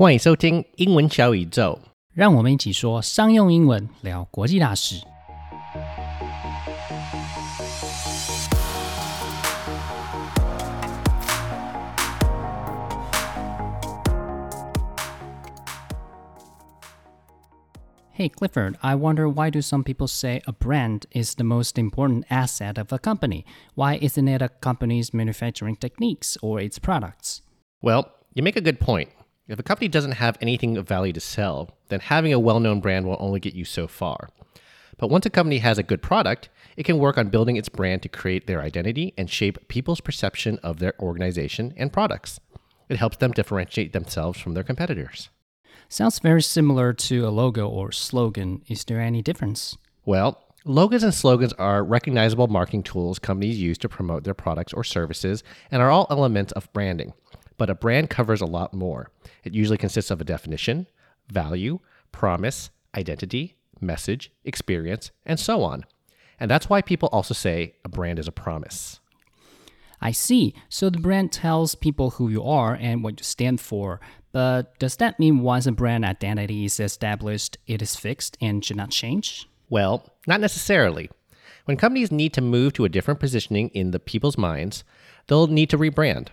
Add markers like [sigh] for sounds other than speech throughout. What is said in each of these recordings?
欢迎收听英文小宇宙。让我们一起说商用英文，聊国际大事。Hey Clifford, I wonder why do some people say a brand is the most important asset of a company? Why isn't it a company's manufacturing techniques or its products? Well, you make a good point. If a company doesn't have anything of value to sell, then having a well known brand will only get you so far. But once a company has a good product, it can work on building its brand to create their identity and shape people's perception of their organization and products. It helps them differentiate themselves from their competitors. Sounds very similar to a logo or slogan. Is there any difference? Well, logos and slogans are recognizable marketing tools companies use to promote their products or services and are all elements of branding. But a brand covers a lot more. It usually consists of a definition, value, promise, identity, message, experience, and so on. And that's why people also say a brand is a promise. I see. So the brand tells people who you are and what you stand for. But does that mean once a brand identity is established, it is fixed and should not change? Well, not necessarily. When companies need to move to a different positioning in the people's minds, they'll need to rebrand.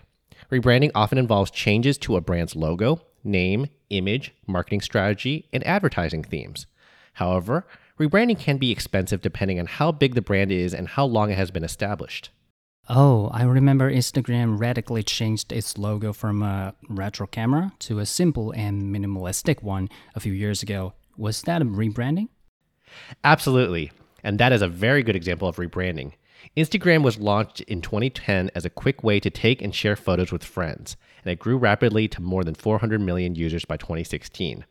Rebranding often involves changes to a brand's logo, name, image, marketing strategy, and advertising themes. However, rebranding can be expensive depending on how big the brand is and how long it has been established. Oh, I remember Instagram radically changed its logo from a retro camera to a simple and minimalistic one a few years ago. Was that a rebranding? Absolutely. And that is a very good example of rebranding. Instagram was launched in 2010 as a quick way to take and share photos with friends, and it grew rapidly to more than 400 million users by 2016.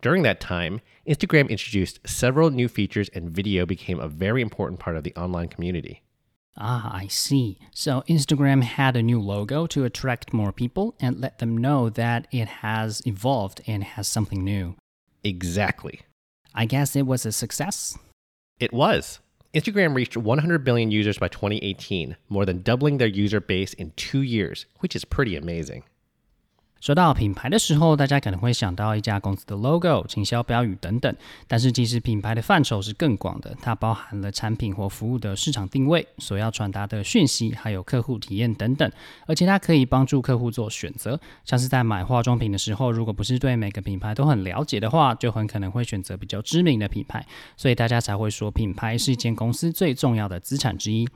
During that time, Instagram introduced several new features and video became a very important part of the online community. Ah, I see. So Instagram had a new logo to attract more people and let them know that it has evolved and has something new. Exactly. I guess it was a success. It was. Instagram reached 100 billion users by 2018, more than doubling their user base in two years, which is pretty amazing. 说到品牌的时候，大家可能会想到一家公司的 logo、营销标语等等。但是其实品牌的范畴是更广的，它包含了产品或服务的市场定位、所要传达的讯息，还有客户体验等等。而且它可以帮助客户做选择，像是在买化妆品的时候，如果不是对每个品牌都很了解的话，就很可能会选择比较知名的品牌。所以大家才会说，品牌是一间公司最重要的资产之一。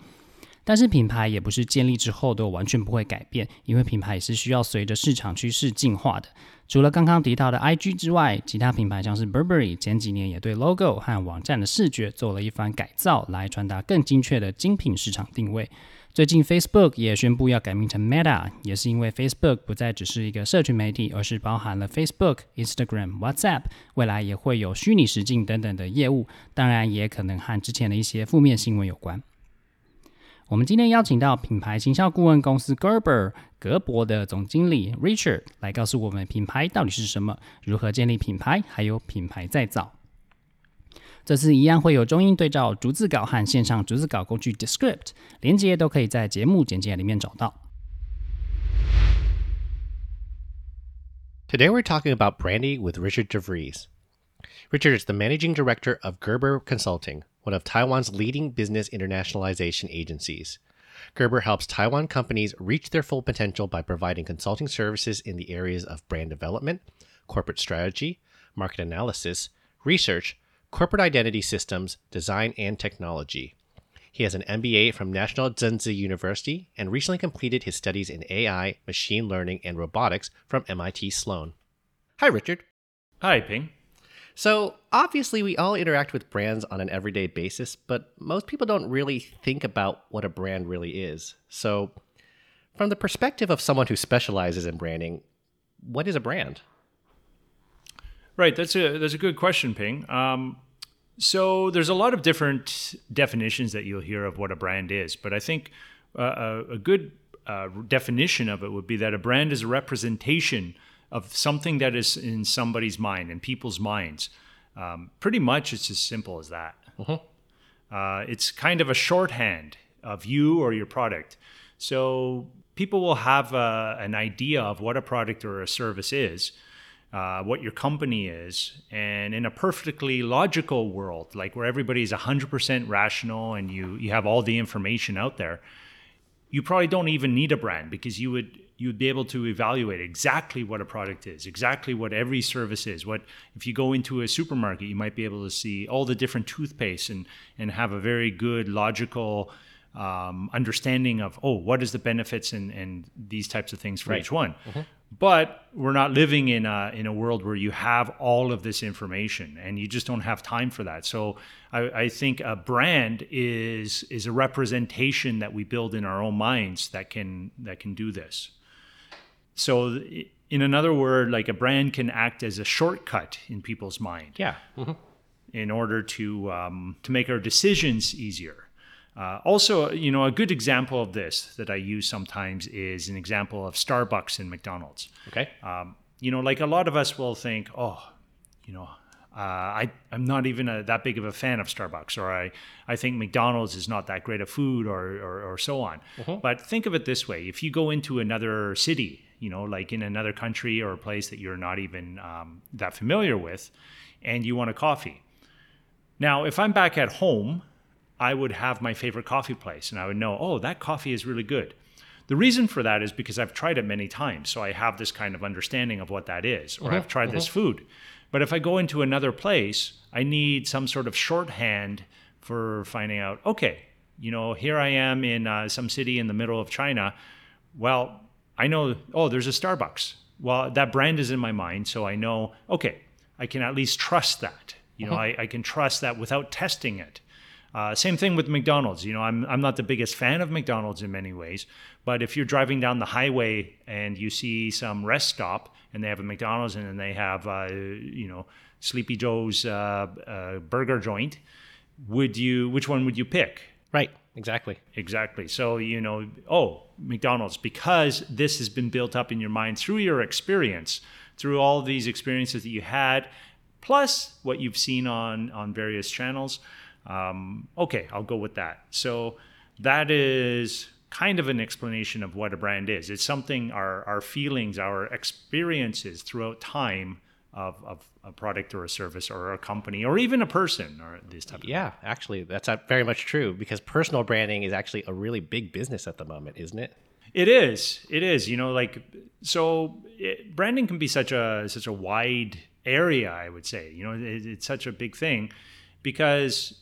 但是品牌也不是建立之后都完全不会改变，因为品牌也是需要随着市场趋势进化的。除了刚刚提到的 IG 之外，其他品牌像是 Burberry 前几年也对 logo 和网站的视觉做了一番改造，来传达更精确的精品市场定位。最近 Facebook 也宣布要改名成 Meta，也是因为 Facebook 不再只是一个社群媒体，而是包含了 Facebook、Instagram、WhatsApp，未来也会有虚拟实境等等的业务，当然也可能和之前的一些负面新闻有关。我们今天邀请到品牌行销顾问公司 Gerber 格博的总经理 Richard 来告诉我们品牌到底是什么，如何建立品牌，还有品牌再造。这次一样会有中英对照逐字稿和线上逐字稿工具 Descript，连接都可以在节目简介里面找到。Today we're talking about brandy with Richard DeVries. Richard is the managing director of Geber Consulting, one of Taiwan's leading business internationalization agencies. Geber helps Taiwan companies reach their full potential by providing consulting services in the areas of brand development, corporate strategy, market analysis, research, corporate identity systems, design, and technology. He has an MBA from National Chengchi University and recently completed his studies in AI, machine learning, and robotics from MIT Sloan. Hi, Richard. Hi, Ping. So, obviously, we all interact with brands on an everyday basis, but most people don't really think about what a brand really is. So, from the perspective of someone who specializes in branding, what is a brand? Right, that's a that's a good question, Ping. Um, so there's a lot of different definitions that you'll hear of what a brand is, but I think uh, a, a, good uh, definition of it would be that a brand is a representation of something that is in somebody's mind and people's minds. Um, pretty much, it's as simple as that. Uh-huh. Uh, it's kind of a shorthand of you or your product. So people will have a, uh, an idea of what a product or a service is. uh, what your company is. And in a perfectly logical world, like where everybody is 100% rational and you, you have all the information out there, you probably don't even need a brand because you would you would be able to evaluate exactly what a product is, exactly what every service is. What if you go into a supermarket, you might be able to see all the different toothpaste and and have a very good logical um, understanding of oh what is the benefits and and these types of things for Right. each one. But we're not living in a in a world where you have all of this information and you just don't have time for that. So I, I think a brand is is a representation that we build in our own minds that can that can do this. So in another word, like a brand can act as a shortcut in people's mind Yeah. in order to um, to make our decisions easier. Uh, also, you know, a good example of this that I use sometimes is an example of Starbucks and McDonald's. Okay. Um, you know, like a lot of us will think, oh, you know, uh, I I'm not even a, that big of a fan of Starbucks, or I I think McDonald's is not that great of food, or or, or so on. But think of it this way: if you go into another city, you know, like in another country or a place that you're not even um, that familiar with, and you want a coffee. Now, if I'm back at home, I would have my favorite coffee place and I would know, oh, that coffee is really good. The reason for that is because I've tried it many times. So I have this kind of understanding of what that is, or I've tried this food. But if I go into another place, I need some sort of shorthand for finding out, okay, you know, here I am in uh, some city in the middle of China. Well, I know, oh, there's a Starbucks. Well, that brand is in my mind. So I know, okay, I can at least trust that. You know, I, I can trust that without testing it. Uh, same thing with McDonald's. You know, I'm I'm not the biggest fan of McDonald's in many ways, but if you're driving down the highway and you see some rest stop and they have a McDonald's and then they have uh, you know Sleepy Joe's uh, uh, burger joint, would you which one would you pick? Right. Exactly. Exactly. So, you know, oh, McDonald's, because this has been built up in your mind through your experience, through all these experiences that you had, plus what you've seen on, on various channels. Um, okay, I'll go with that. So, that is kind of an explanation of what a brand is. It's something our, our feelings, our experiences throughout time of, of a product or a service or a company or even a person or these type of Yeah, actually, that's very much true because personal branding is actually a really big business at the moment, isn't it? It is. It is. You know, like so, it, branding can be such a such a wide area. I would say. You know, it, it's such a big thing because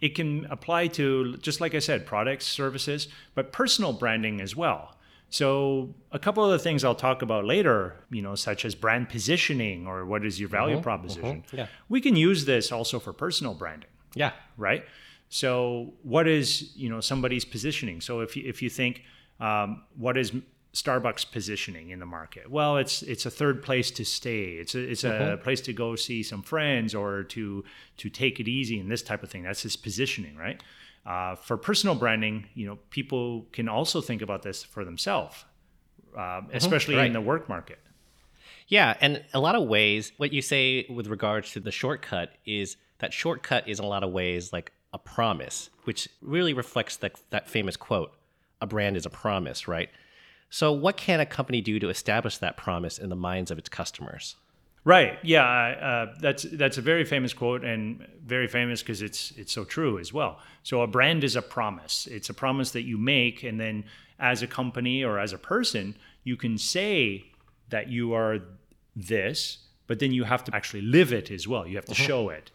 it can apply to just like I said, products, services, but personal branding as well. So, a couple of the things I'll talk about later, you know, such as brand positioning or what is your value proposition. yeah. We can use this also for personal branding Yeah. right? So, what is you know somebody's positioning? So, if you, if you think um, what is Starbucks positioning in the market? Well, it's it's a third place to stay. It's a it's a place to go see some friends or to to take it easy and this type of thing. That's his positioning, right? Uh, for personal branding, you know, people can also think about this for themselves, um, especially right. in the work market. Yeah, and a lot of ways, what you say with regards to the shortcut is that shortcut is in a lot of ways like a promise, which really reflects that that famous quote: "A brand is a promise." Right. So, what can a company do to establish that promise in the minds of its customers? Right. Yeah. Uh, that's that's a very famous quote, and very famous because it's it's so true as well. So a brand is a promise. It's a promise that you make, and then as a company or as a person, you can say that you are this, but then you have to actually live it as well. You have to show it.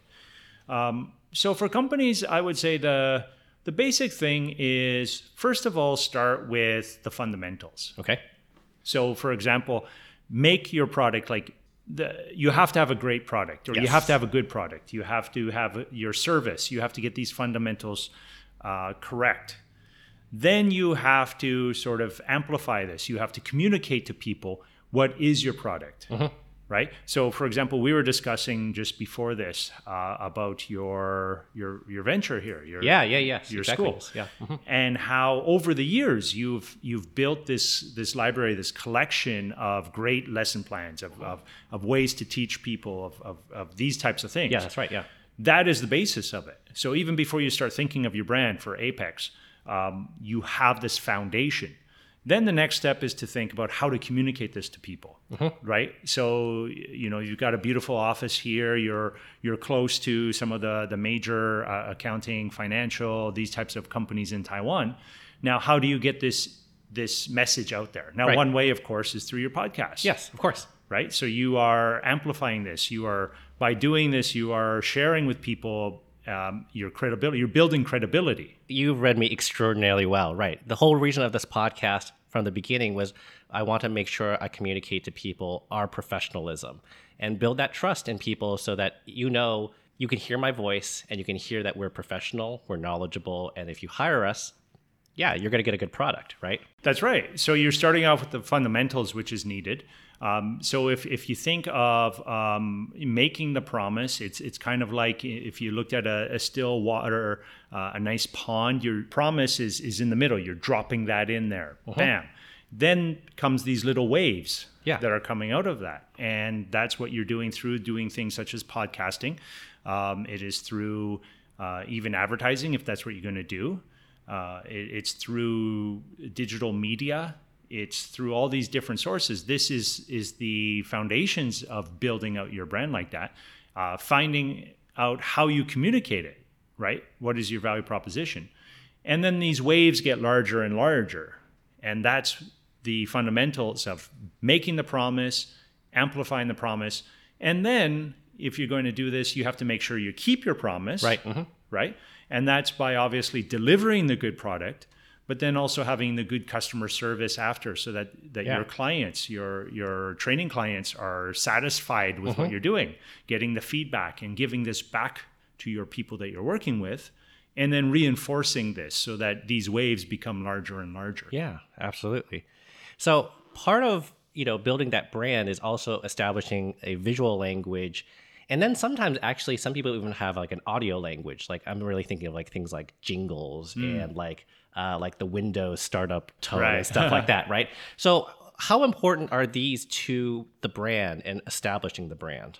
Um, so for companies, I would say the the basic thing is first of all start with the fundamentals. Okay. So, for example, make your product like the, you have to have a great product, or you have to have a good product. You have to have your service. You have to get these fundamentals uh, correct. Then you have to sort of amplify this. You have to communicate to people what is your product, right? So, for example, we were discussing just before this uh, about your your your venture here. Your, Yeah. Yeah. Yeah. your exactly. schools Yeah. Mhm. and how over the years you've you've built this this library this collection of great lesson plans of, of, of ways to teach people of, of, of these types of things Yeah. That's right. Yeah. that is the basis of it so even before you start thinking of your brand for apex um, you have this foundation Then the next step is to think about how to communicate this to people, right? So you know you've got a beautiful office here. You're you're close to some of the the major uh, accounting, financial, these types of companies in Taiwan. Now, how do you get this this message out there? Now, Right. one way, of course, is through your podcast Yes, of course. right? So you are amplifying this. You are by doing this, you are sharing with people um, your credibility. You're building credibility. You've read me extraordinarily well, right? The whole reason of this podcast from the beginning was I want to make sure I communicate to people our professionalism and build that trust in people so that you know you can hear my voice and you can hear that we're professional, we're knowledgeable, and if you hire us, yeah, you're going to get a good product, right? That's right. So you're starting off with the fundamentals, which is needed. Um, so if, if you think of um, making the promise, it's it's kind of like if you looked at a, a still water, uh, a nice pond. Your promise is is in the middle. You're dropping that in there. Bam. Then comes these little waves Yeah. that are coming out of that, and that's what you're doing through doing things such as podcasting. Um, it is through uh, even advertising, if that's what you're going to do. Uh, it, it's through digital media. It's through all these different sources. This is is the foundations of building out your brand like that. Uh, finding out how you communicate it, right? What is your value proposition? And then these waves get larger and larger, and that's the fundamentals of making the promise, amplifying the promise, and then if you're going to do this, you have to make sure you keep your promise Right. hmm right? And that's by obviously delivering the good product, but then also having the good customer service after, so that that Yeah. your clients, your your training clients, are satisfied with Mm-hmm. what you're doing, getting the feedback and giving this back to your people that you're working with, and then reinforcing this so that these waves become larger and larger. Yeah, absolutely. So part of you know building that brand is also establishing a visual language, and then sometimes actually some people even have like an audio language. Like I'm really thinking of like things like jingles and like uh, like the Windows startup tone and stuff like [laughs] that, right? So how important are these to the brand and establishing the brand?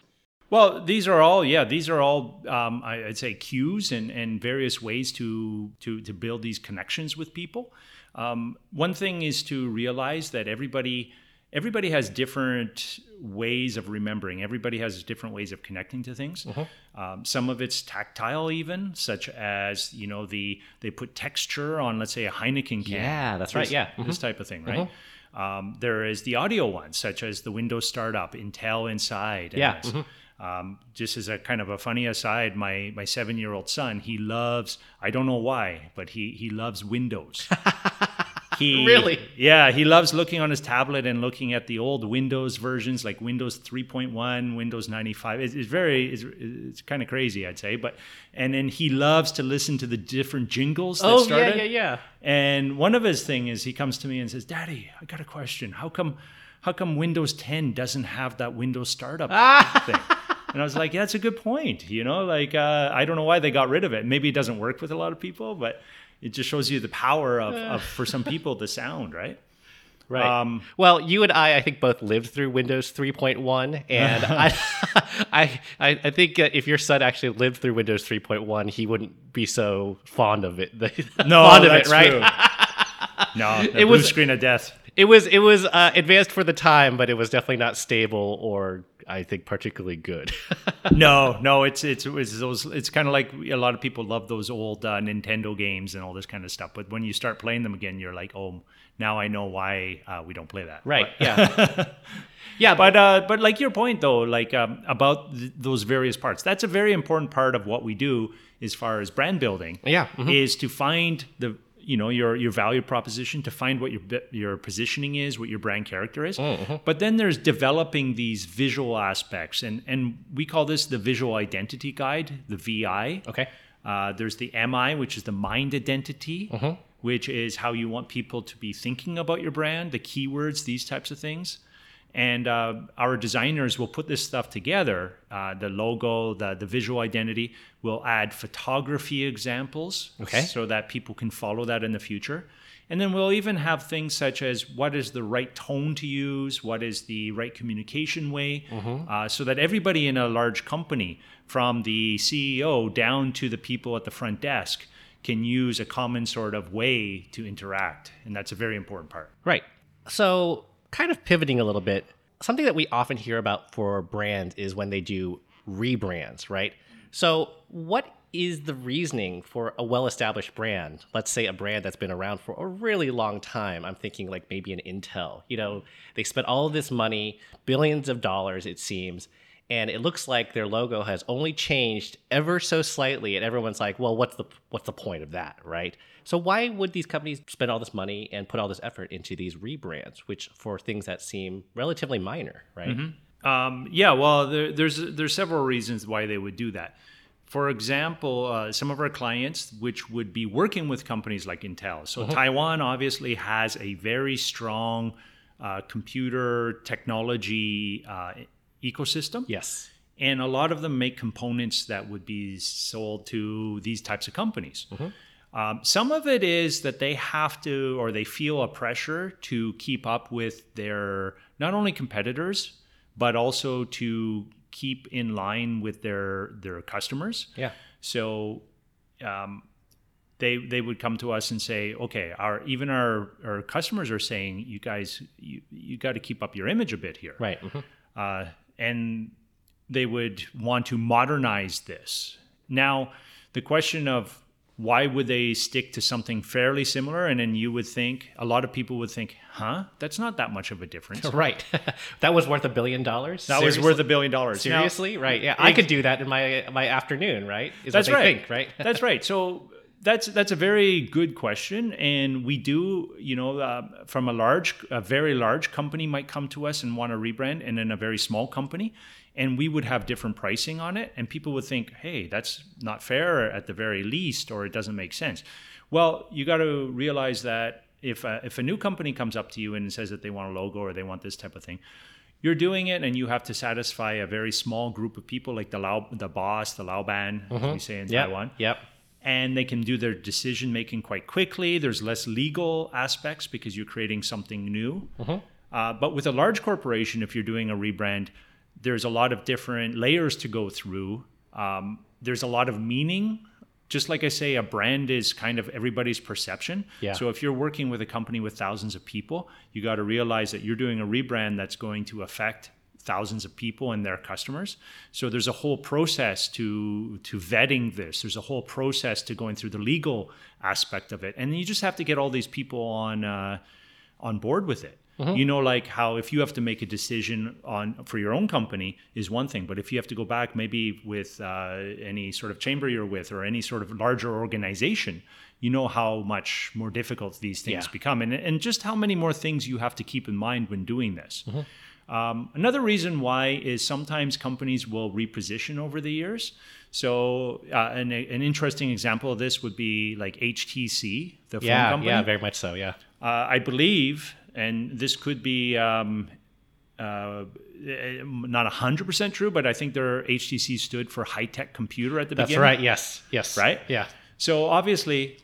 Well, these are all, yeah, these are all, um, I'd say, cues and, and various ways to, to, to build these connections with people. Um, one thing is to realize that everybody, everybody has different ways of remembering. Everybody has different ways of connecting to things. Um, some of it's tactile, even such as you know the they put texture on, let's say, a Heineken can. Yeah, that's right, yeah. Mm-hmm. this type of thing, right? Um, there is the audio ones, such as the Windows startup, Intel Inside. Yeah, mm-hmm. Um, just as a kind of a funny aside, my my seven year old son, he loves. I don't know why, but he he loves Windows. [laughs] [laughs] He Really? yeah, he loves looking on his tablet and looking at the old Windows versions, like Windows 3.1, Windows 95. It's, it's very, it's, it's kind of crazy, I'd say. But and then he loves to listen to the different jingles that Oh started. yeah, yeah, yeah. And one of his thing is he comes to me and says, "Daddy, I got a question. How come, how come Windows 10 doesn't have that Windows startup thing?" And I was like, "Yeah, that's a good point. You know, like uh, I don't know why they got rid of it. Maybe it doesn't work with a lot of people, but it just shows you the power of, of for some people the sound, right? Right. Um, well, you and I, I think, both lived through Windows 3.1, and [laughs] I, I, I, I think uh, if your son actually lived through Windows 3.1, he wouldn't be so fond of it. [laughs] No, fond of that's it, right? true. [laughs] no, the It blue was- screen of death. It was, it was uh, advanced for the time, but it was definitely not stable or, I think, particularly good. [laughs] no, no, it's it's it's those. It's kind of like a lot of people love those old uh, Nintendo games and all this kind of stuff. But when you start playing them again, you're like, oh, now I know why uh, we don't play that. right? But, Yeah. [laughs] yeah, but but uh, but like your point though, like um, about th- those various parts. That's a very important part of what we do as far as brand building. Yeah, mhm. is to find the you know your your value proposition to find what your your positioning is what your brand character is. But then there's developing these visual aspects and and we call this the visual identity guide the vi okay. uh, there's the mi which is the mind identity which is how you want people to be thinking about your brand the keywords these types of things and uh, our designers will put this stuff together uh, the logo the, the visual identity we'll add photography examples Okay. so that people can follow that in the future and then we'll even have things such as what is the right tone to use what is the right communication way uh, so that everybody in a large company from the ceo down to the people at the front desk can use a common sort of way to interact. And that's a very important part. Right. So, kind of pivoting a little bit, something that we often hear about for brands is when they do rebrands, right? So, what is the reasoning for a well established brand? Let's say a brand that's been around for a really long time. I'm thinking like maybe an Intel. You know, they spent all this money, billions of dollars, it seems, and it looks like their logo has only changed ever so slightly and everyone's like well what's the what's the point of that? Right? So why would these companies spend all this money and put all this effort into these rebrands which for things that seem relatively minor right? Um, yeah, well, there, there's there's several reasons why they would do that. For example, uh, some of our clients, which would be working with companies like Intel. So Taiwan obviously has a very strong uh, computer technology uh, ecosystem. yes and a lot of them make components that would be sold to these types of companies. Um, some of it is that they have to, or they feel a pressure to keep up with their not only competitors, but also to keep in line with their their customers. yeah So um, they they would come to us and say, okay, our even our our customers are saying, you guys, you you got to keep up your image a bit here right mhm. uh, and they would want to modernize this. Now, the question of why would they stick to something fairly similar? And then you would think, a lot of people would think, huh, that's not that much of a difference. [laughs] right [laughs] that was worth a billion dollars That was worth a billion dollars. Now- seriously right yeah i could do that in my my afternoon right is That's right. think right that's [laughs] right. So that's that's a very good question, and we do, you know, uh, from a large, a very large company might come to us and want to rebrand, and then a very small company, and we would have different pricing on it, and people would think, hey, that's not fair at the very least, or it doesn't make sense. Well, you got to realize that if a, if a new company comes up to you and says that they want a logo or they want this type of thing, you're doing it and you have to satisfy a very small group of people like the Lao, the boss, the Laoban, as we say in yep. Taiwan. Yep and they can do their decision making quite quickly. There's less legal aspects because you're creating something new. Uh, but with a large corporation, if you're doing a rebrand, there's a lot of different layers to go through. Um, there's a lot of meaning. Just like I say, a brand is kind of everybody's perception. Yeah. So if you're working with a company with thousands of people, you got to realize that you're doing a rebrand that's going to affect thousands of people and their customers. So there's a whole process to to vetting this. There's a whole process to going through the legal aspect of it, and you just have to get all these people on uh, on board with it. You know, like how if you have to make a decision on for your own company is one thing, but if you have to go back maybe with uh, any sort of chamber you're with or any sort of larger organization, you know how much more difficult these things Yeah. become, and and just how many more things you have to keep in mind when doing this. Um, another reason why is sometimes companies will reposition over the years. So, uh, an, an interesting example of this would be like HTC, the phone company. yeah very much so yeah Uh, I believe, and this could be um, uh, not 100% true, but I think their HTC stood for high tech computer at the that's beginning. That's right yes yes Right? yeah So obviously,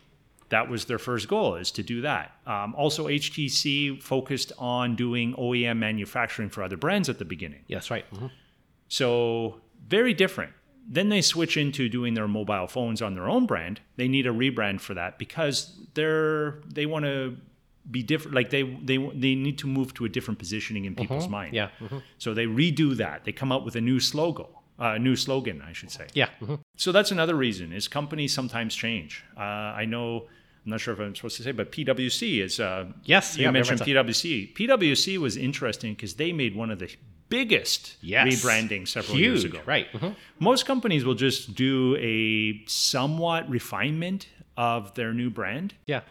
that was their first goal is to do that. Um, also, HTC focused on doing OEM manufacturing for other brands at the beginning. yes right mhm. So very different. Then they switch into doing their mobile phones on their own brand. They need a rebrand for that because they're they want to be different. Like they they they need to move to a different positioning in people's mind. yeah mhm. So they redo that. They come up with a new slogan, uh, a new slogan, I should say. yeah mhm. So that's another reason is companies sometimes change. Uh, I know. I'm not sure if I'm supposed to say, but PwC is. Uh, Yes, you yeah, mentioned PwC. PwC was interesting because they made one of the biggest Yes. rebranding several years ago. right mhm. Most companies will just do a somewhat refinement of their new brand. yeah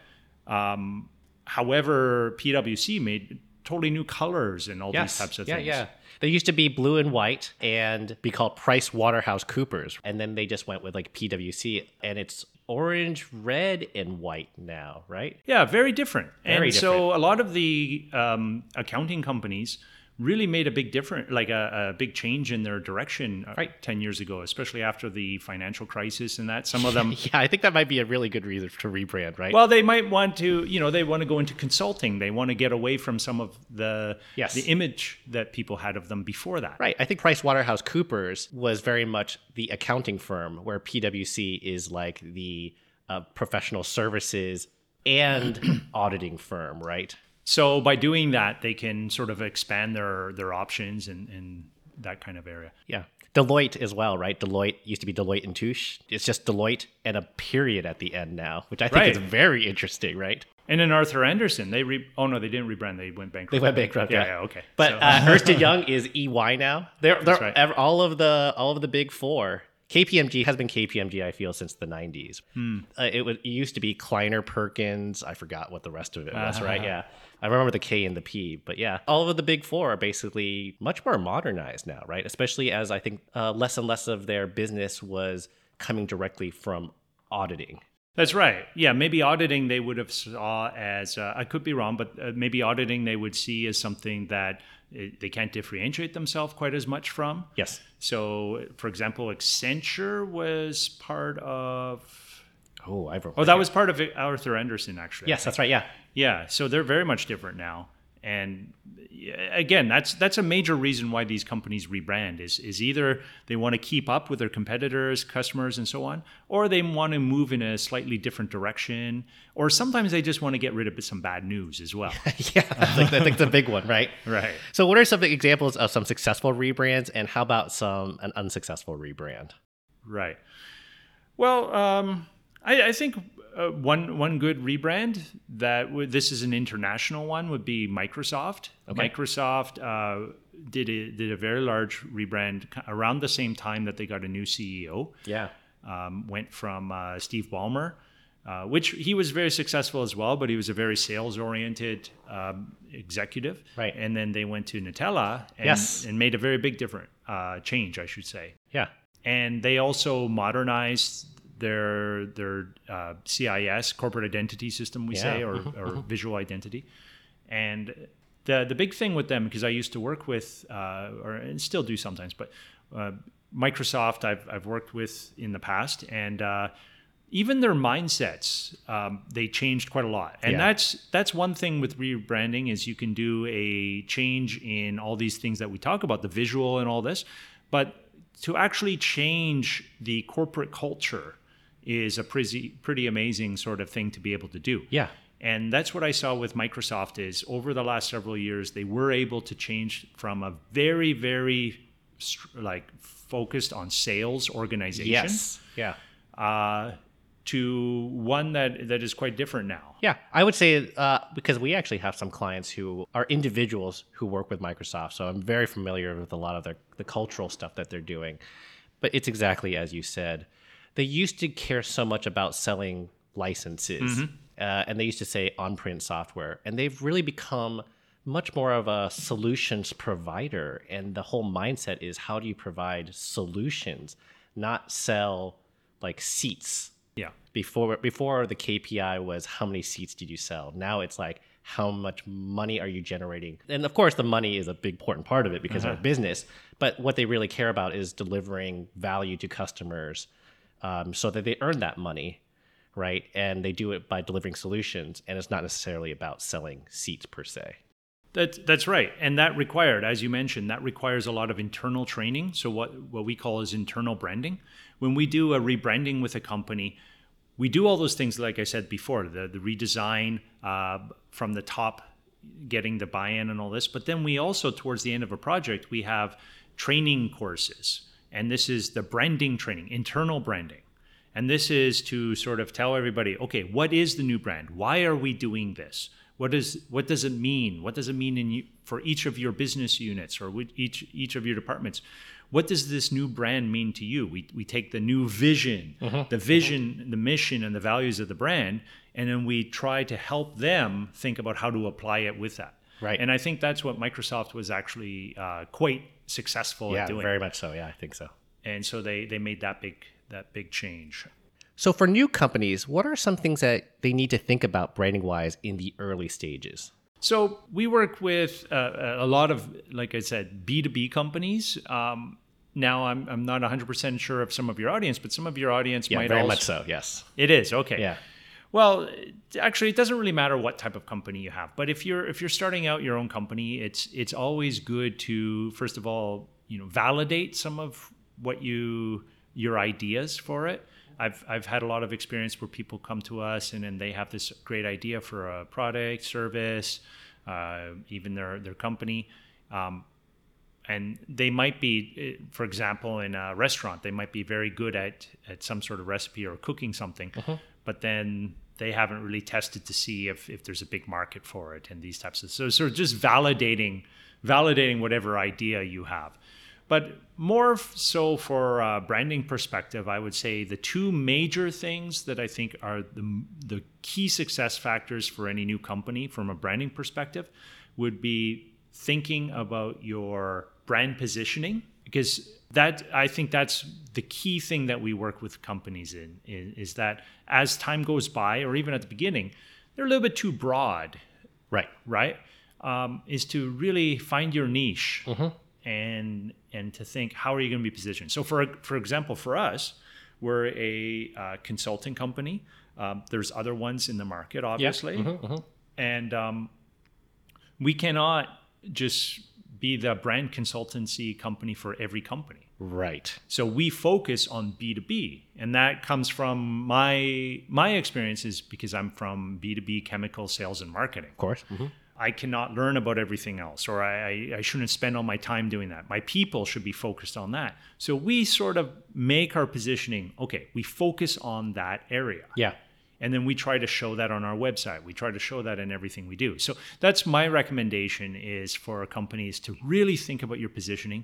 Um, however, PwC made totally new colors and all yes these types of yeah things. yeah they used to be blue and white and be called Price Waterhouse Coopers and then they just went with like PwC and it's orange red and white now right? Yeah, very different. Very and so a lot of the um, accounting companies really made a big difference, like a, a big change in their direction uh, Right. 10 years ago, especially after the financial crisis and that. Some of them, [laughs] yeah I think that might be a really good reason to rebrand right well, they might want to, you know, they want to go into consulting. They want to get away from some of the, Yes. the image that people had of them before that. Right. I think PricewaterhouseCoopers was very much the accounting firm where PwC is like the a professional services and [clears throat] auditing firm, right? So by doing that, they can sort of expand their their options and and that kind of area. Yeah. Deloitte as well, right? Deloitte used to be Deloitte and Touche. It's just Deloitte and a period at the end now, which I think Right. is very interesting, right? And then Arthur Andersen, they re- oh no, they didn't rebrand. They went bankrupt. They went bankrupt. Yeah, Yeah, yeah, okay. But So- uh, [laughs] Ernst Young is EY now. They're, they're right. all of the all of the big four. KPMG has been KPMG, I feel, since the '90s. Hmm. Uh, it, was, it used to be Kleiner Perkins. I forgot what the rest of it was. Uh-huh. Right? Yeah, I remember the K and the P. But yeah, all of the big four are basically much more modernized now, right? Especially as I think uh, less and less of their business was coming directly from auditing. That's right. Yeah, maybe auditing they would have saw as uh, I could be wrong, but uh, maybe auditing they would see as something that uh, they can't differentiate themselves quite as much from. Yes. So, for example, Accenture was part of. Oh, I wrote. Oh, that was part of Arthur Andersen, actually. yes, that's right. Yeah. Yeah, so they're very much different now. And again, that's that's a major reason why these companies rebrand is is either they want to keep up with their competitors, customers, and so on, or they want to move in a slightly different direction, or sometimes they just want to get rid of some bad news as well. [laughs] yeah, I think, it's a big one, right? [laughs] right. So, what are some examples of some successful rebrands, and how about some an unsuccessful rebrand? Right. Well, um, I, I think uh, one one good rebrand that would this is an international one would be Microsoft. Okay. Microsoft uh, did a, did a very large rebrand around the same time that they got a new CEO. Yeah, Um, went from uh, Steve Ballmer, uh, which he was very successful as well, but he was a very sales oriented um, executive. Right. And then they went to Nadella and, Yes. and made a very big different uh, change, I should say yeah, and they also modernized their their uh, CIS corporate identity system we say or, or visual identity. And the the big thing with them because I used to work with uh, or and still do sometimes but uh, Microsoft I've, I've worked with in the past and uh, even their mindsets um, they changed quite a lot. And Yeah. that's that's one thing with rebranding is you can do a change in all these things that we talk about the visual and all this but to actually change the corporate culture is a pretty pretty amazing sort of thing to be able to do yeah, and that's what I saw with Microsoft is over the last several years they were able to change from a very very like focused on sales organization yes, yeah, uh, to one that that is quite different now. yeah. I would say uh, because we actually have some clients who are individuals who work with Microsoft, so I'm very familiar with a lot of their the cultural stuff that they're doing. But it's exactly as you said. They used to care so much about selling licenses, uh, and they used to say on-prem software, and they've really become much more of a solutions provider. And the whole mindset is how do you provide solutions, not sell like seats Yeah. before before the KPI was how many seats did you sell. Now it's like how much money are you generating? And of course the money is a big important part of it because of business, but what they really care about is delivering value to customers um, so that they earn that money, right? And they do it by delivering solutions and it's not necessarily about selling seats per se. That's that's right, and that required, as you mentioned, that requires a lot of internal training. So what what we call is internal branding. When we do a rebranding with a company, we do all those things, like I said before, the the redesign uh, from the top, getting the buy-in and all this. But then we also, towards the end of a project, we have training courses, and this is the branding training, internal branding. And this is to sort of tell everybody, okay, what is the new brand? Why are we doing this? What does what does it mean? What does it mean in you, for each of your business units or each each of your departments? What does this new brand mean to you? We we take the new vision, the vision, the mission, and the values of the brand, and then we try to help them think about how to apply it with that. Right. And I think that's what Microsoft was actually uh, quite successful Yeah, at doing. very much so. Yeah, I think so. and so they they made that big that big change. So for new companies, what are some things that they need to think about branding wise in the early stages? So we work with uh, a lot of, like I said, B two B companies. Um, now I'm I'm not 100 percent sure of some of your audience, but some of your audience Yeah, might very also. much so. Yes. It is okay. Yeah. Well, actually, it doesn't really matter what type of company you have. But if you're if you're starting out your own company, it's it's always good to first of all, you know, validate some of what you your ideas for it. I've I've had a lot of experience where people come to us and then they have this great idea for a product, service, uh, even their their company. Um, and they might be, eh, for example, in a restaurant, they might be very good at at some sort of recipe or cooking something, but then they haven't really tested to see if, if there's a big market for it and these types of so sort of just validating validating whatever idea you have. But more so for a branding perspective, I would say the two major things that I think are the, the key success factors for any new company from a branding perspective would be thinking about your brand positioning because that I think that's the key thing that we work with companies in is, is that as time goes by or even at the beginning, they're a little bit too broad Right. right? Um, is to really find your niche and and to think how are you going to be positioned. So for for example, for us, we're a uh, consulting company. Um, there's other ones in the market, obviously, and um, we cannot just be the brand consultancy company for every company. Right. So we focus on B2B. And that comes from my my experiences because I'm from B2B chemical sales and marketing. Of course. hmm I cannot learn about everything else, or I, I, I shouldn't spend all my time doing that. My people should be focused on that. So we sort of make our positioning okay, we focus on that area. Yeah. And then we try to show that on our website. We try to show that in everything we do. So that's my recommendation is for companies to really think about your positioning.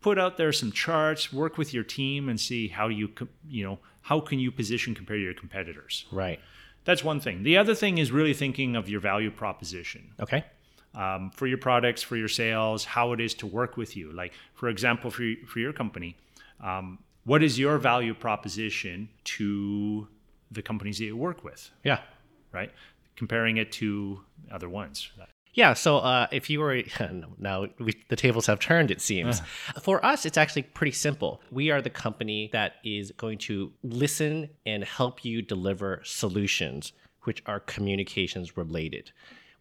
Put out there some charts, work with your team and see how you you know, how can you position compared to your competitors. Right. That's one thing. The other thing is really thinking of your value proposition Okay. um, for your products, for your sales, how it is to work with you. Like, for example, for, for your company, um, what is your value proposition to the companies that you work with, Yeah. right? Comparing it to other ones. Yeah, so uh, if you were [laughs] now we, the tables have turned, it seems. [laughs] For us, it's actually pretty simple. We are the company that is going to listen and help you deliver solutions which are communications related.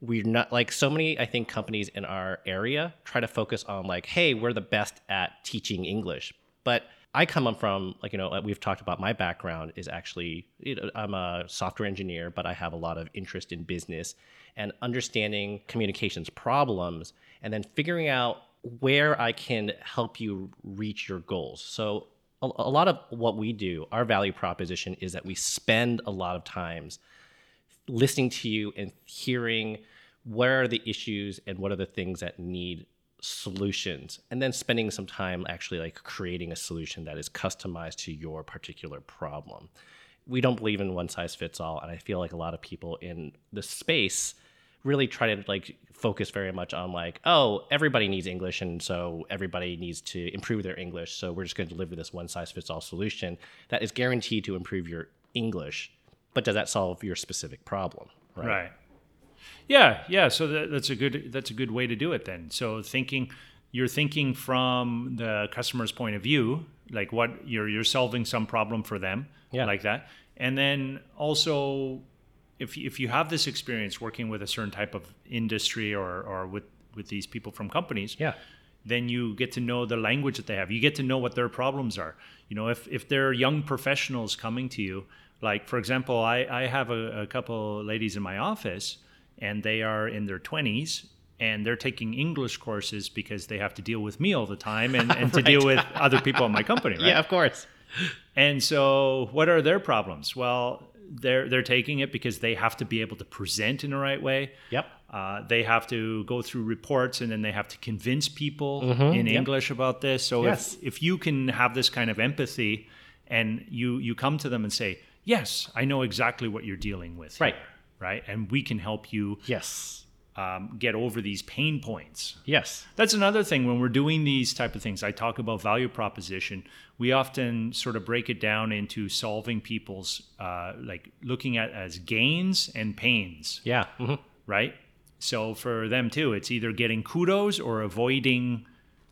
We're not like so many, I think, companies in our area try to focus on like, hey, we're the best at teaching English, but I come from like you know uh, we've talked about my background is actually you know, I'm a software engineer, but I have a lot of interest in business and understanding communications problems, and then figuring out where I can help you reach your goals. So a, a lot of what we do, our value proposition is that we spend a lot of times listening to you and hearing where are the issues and what are the things that need solutions and then spending some time actually like creating a solution that is customized to your particular problem we don't believe in one size fits all and i feel like a lot of people in the space really try to like focus very much on like oh everybody needs english and so everybody needs to improve their english so we're just going to deliver this one size fits all solution that is guaranteed to improve your english but does that solve your specific problem right, Right. Yeah, yeah. So that, that's a good that's a good way to do it then. So thinking you're thinking from the customer's point of view, like what you're you're solving some problem for them, Yeah. like that. And then also if if you have this experience working with a certain type of industry or or with with these people from companies, yeah then you get to know the language that they have. You get to know what their problems are. You know, if, if they're young professionals coming to you, like for example, I, I have a, a couple ladies in my office and they are in their 20s and they're taking English courses because they have to deal with me all the time and, and to [laughs] deal with other people in my company, right? yeah of course And so, what are their problems? Well, they're they're taking it because they have to be able to present in the right way. Yep. Uh, they have to go through reports and then they have to convince people in Mm-hmm. yep. English about this. So Yes. if if you can have this kind of empathy, and you you come to them and say, "Yes, I know exactly what you're dealing with," Right. here, right, and we can help you yes um, get over these pain points. yes That's another thing when we're doing these type of things. I talk about value proposition. We often sort of break it down into solving people's uh, like looking at as gains and pains, yeah mhm. right? So for them too, it's either getting kudos or avoiding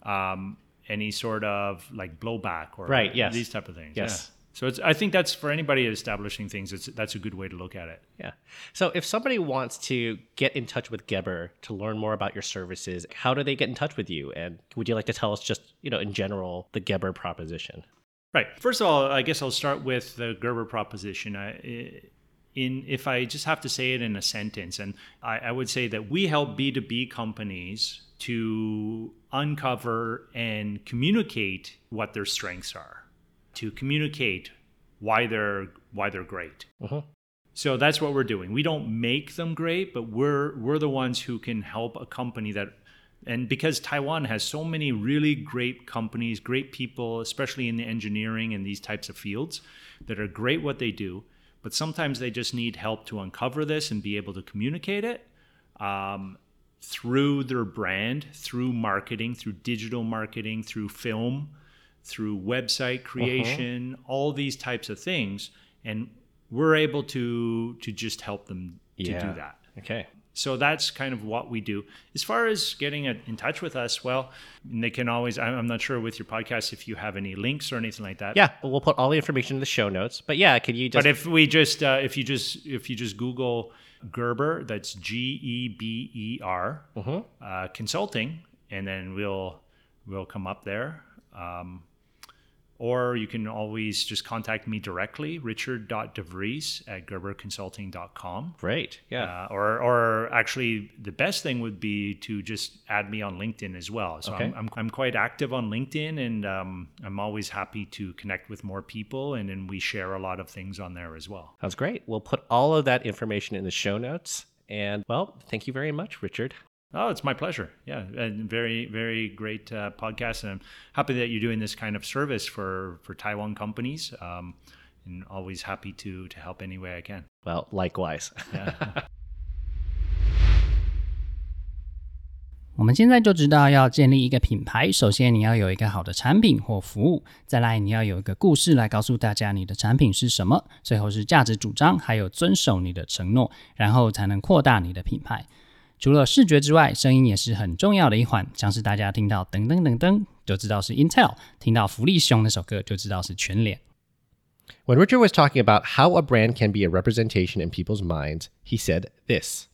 um, any sort of like blowback or Right, yes. these type of things. Yes. So it's, I think that's for anybody establishing things. It's, that's a good way to look at it. Yeah. So if somebody wants to get in touch with Geber to learn more about your services, how do they get in touch with you? And would you like to tell us just, you know, in general, the Geber proposition? Right. First of all, I guess I'll start with the Geber proposition. I, in if I just have to say it in a sentence, and I, I would say that we help B two B companies to uncover and communicate what their strengths are, to communicate why they're why they're great. So that's what we're doing. We don't make them great, but we're we're the ones who can help a company that and because Taiwan has so many really great companies, great people, especially in the engineering and these types of fields that are great what they do, but sometimes they just need help to uncover this and be able to communicate it um, through their brand, through marketing, through digital marketing, through film, through website creation, all these types of things, and we're able to to just help them to do that. Okay. So that's kind of what we do. As far as getting in in touch with us, well, they can always. I'm I'm not sure with your podcast if you have any links or anything like that. Yeah, we'll put all the information in the show notes. But yeah, could you just But if we just uh, if you just if you just Google Geber, that's G E B E R uh, consulting, and then we'll we'll come up there. Um, or you can always just contact me directly, richard.devries at geberconsulting.com. great. Yeah. Uh, or, or actually, the best thing would be to just add me on LinkedIn as well. So Okay. I'm, I'm, I'm quite active on LinkedIn, and um, I'm always happy to connect with more people, and then we share a lot of things on there as well. That's great. We'll put all of that information in the show notes. And well, thank you very much, Richard. Oh, it's my pleasure. Yeah, and very, very great uh, podcast, and I'm happy that you're doing this kind of service for for Taiwan companies. Um, and always happy to to help any way I can. Well, likewise. [laughs] [laughs] 我们现在就知道要建立一个品牌，首先你要有一个好的产品或服务，再来你要有一个故事来告诉大家你的产品是什么，最后是价值主张，还有遵守你的承诺，然后才能扩大你的品牌。 除了视觉之外，声音也是很重要的一环。像是大家听到噔噔噔噔就知道是 Intel，听到福利熊那首歌就知道是全联。When Richard was talking about how a brand can be a representation in people's minds, he said this.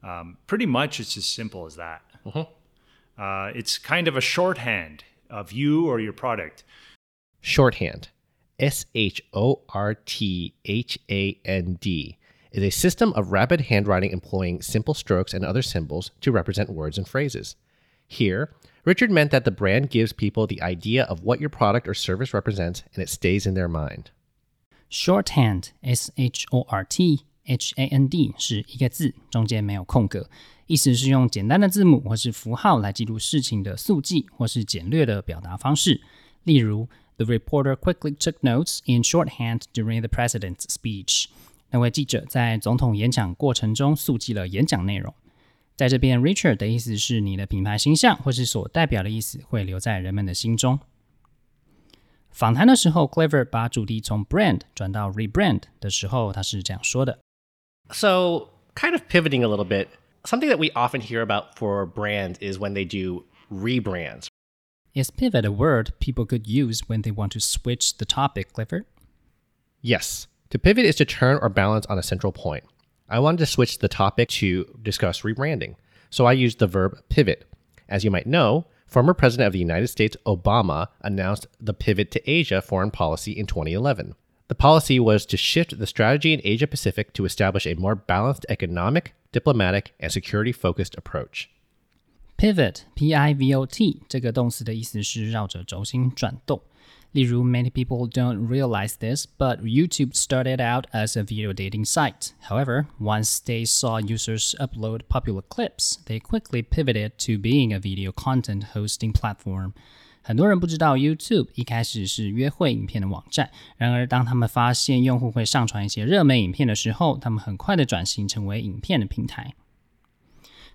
Um, pretty much, it's as simple as that. Uh -huh. uh, it's kind of a shorthand of you or your product. Shorthand. S H O R T H A N D is a system of rapid handwriting employing simple strokes and other symbols to represent words and phrases. Here, Richard meant that the brand gives people the idea of what your product or service represents and it stays in their mind. Shorthand S H O R T H A N D 是一个字，中间没有空格，意思是用简单的字母或是符号来记录事情的速记或是简略的表达方式。例如，The reporter quickly took notes in shorthand during the president's speech。 那位记者在总统演讲过程中速记了演讲内容。在这边，Richard 的意思是你的品牌形象或是所代表的意思会留在人们的心中。访谈的时候，Clever 把主题从 brand 转到 rebrand 的时候，他是这样说的 So, kind of pivoting a little bit, something that we often hear about for brands is when they do rebrands. Is pivot a word people could use when they want to switch the topic, Clifford? Yes, to pivot is to turn or balance on a central point. I wanted to switch the topic to discuss rebranding, so I used the verb pivot. As you might know, former President of the United States Obama announced the pivot to Asia foreign policy in 2011. The policy was to shift the strategy in Asia Pacific to establish a more balanced economic, diplomatic, and security focused approach. Pivot, P-I-V-O-T 这个动词的意思是绕着轴心转动。 例如，Many people don't realize this, but YouTube started out as a video dating site. However, once they saw users upload popular clips, they quickly pivoted to being a video content hosting platform. 很多人不知道 YouTube 一开始是约会影片的网站，然而当他们发现用户会上传一些热门影片的时候，他们很快的转型成为影片的平台。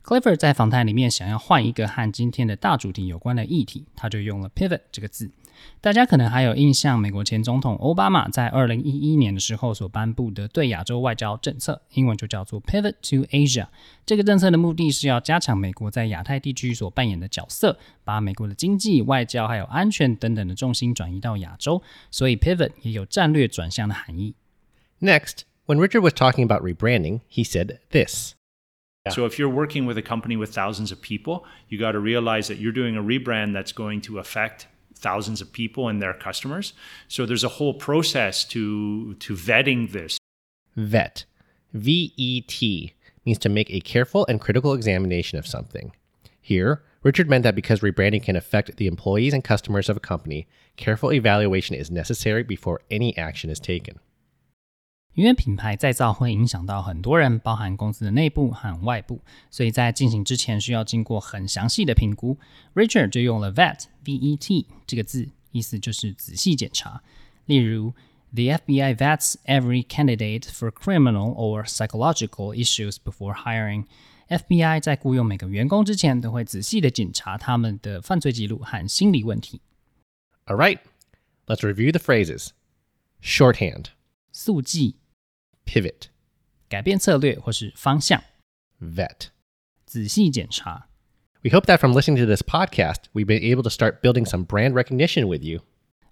Clever 在访谈里面想要换一个和今天的大主题有关的议题，他就用了 pivot 这个字。大家可能还有印象，美国前总统奥巴马在二零一一年的时候所颁布的对亚洲外交政策，英文就叫做 Pivot to Asia。这个政策的目的是要加强美国在亚太地区所扮演的角色，把美国的经济、外交还有安全等等的重心转移到亚洲，所以 pivot 也有战略转向的含义。Next, when Richard was talking about rebranding, he said this. So if you're working with a company with thousands of people, you got to realize that you're doing a rebrand that's going to affect thousands of people and their customers. So there's a whole process to to vetting this. Vet, V E T, means to make a careful and critical examination of something. Here, Richard meant that because rebranding can affect the employees and customers of a company, careful evaluation is necessary before any action is taken. 因为品牌再造会影响到很多人，包含公司的内部和外部，所以在进行之前需要经过很详细的评估。Richard 就用了 vet v e t 这个字，意思就是仔细检查。例如，The FBI vets every candidate for criminal or psychological issues before hiring。FBI 在雇佣每个员工之前，都会仔细的检查他们的犯罪记录和心理问题。All right, let's review the phrases. Shorthand, 速记 pivot, 改变策略或是方向， vet. 仔细检查。 We hope that from listening to this podcast, we've been able to start building some brand recognition with you.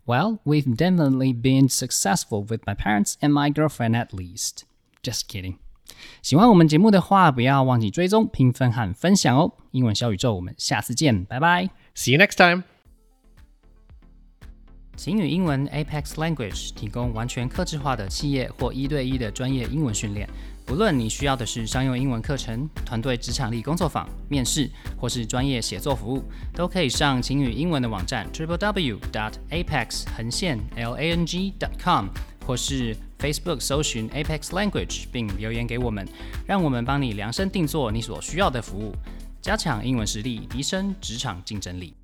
Well, we've definitely been successful with my parents and my girlfriend at least. Just kidding. 喜欢我们节目的话，不要忘记追踪、评分和分享哦。英文小宇宙，我们下次见，拜拜。 See you next time. 晴雨英文 Apex Language 提供完全客制化的企业或一对一的专业英文训练。不论你需要的是商用英文课程、团队职场力工作坊、面试，或是专业写作服务，都可以上晴雨英文的网站 triple w dot apex 横线 l a n g dot com，或是 Facebook 搜寻 Apex Language 并留言给我们，让我们帮你量身定做你所需要的服务，加强英文实力，提升职场竞争力。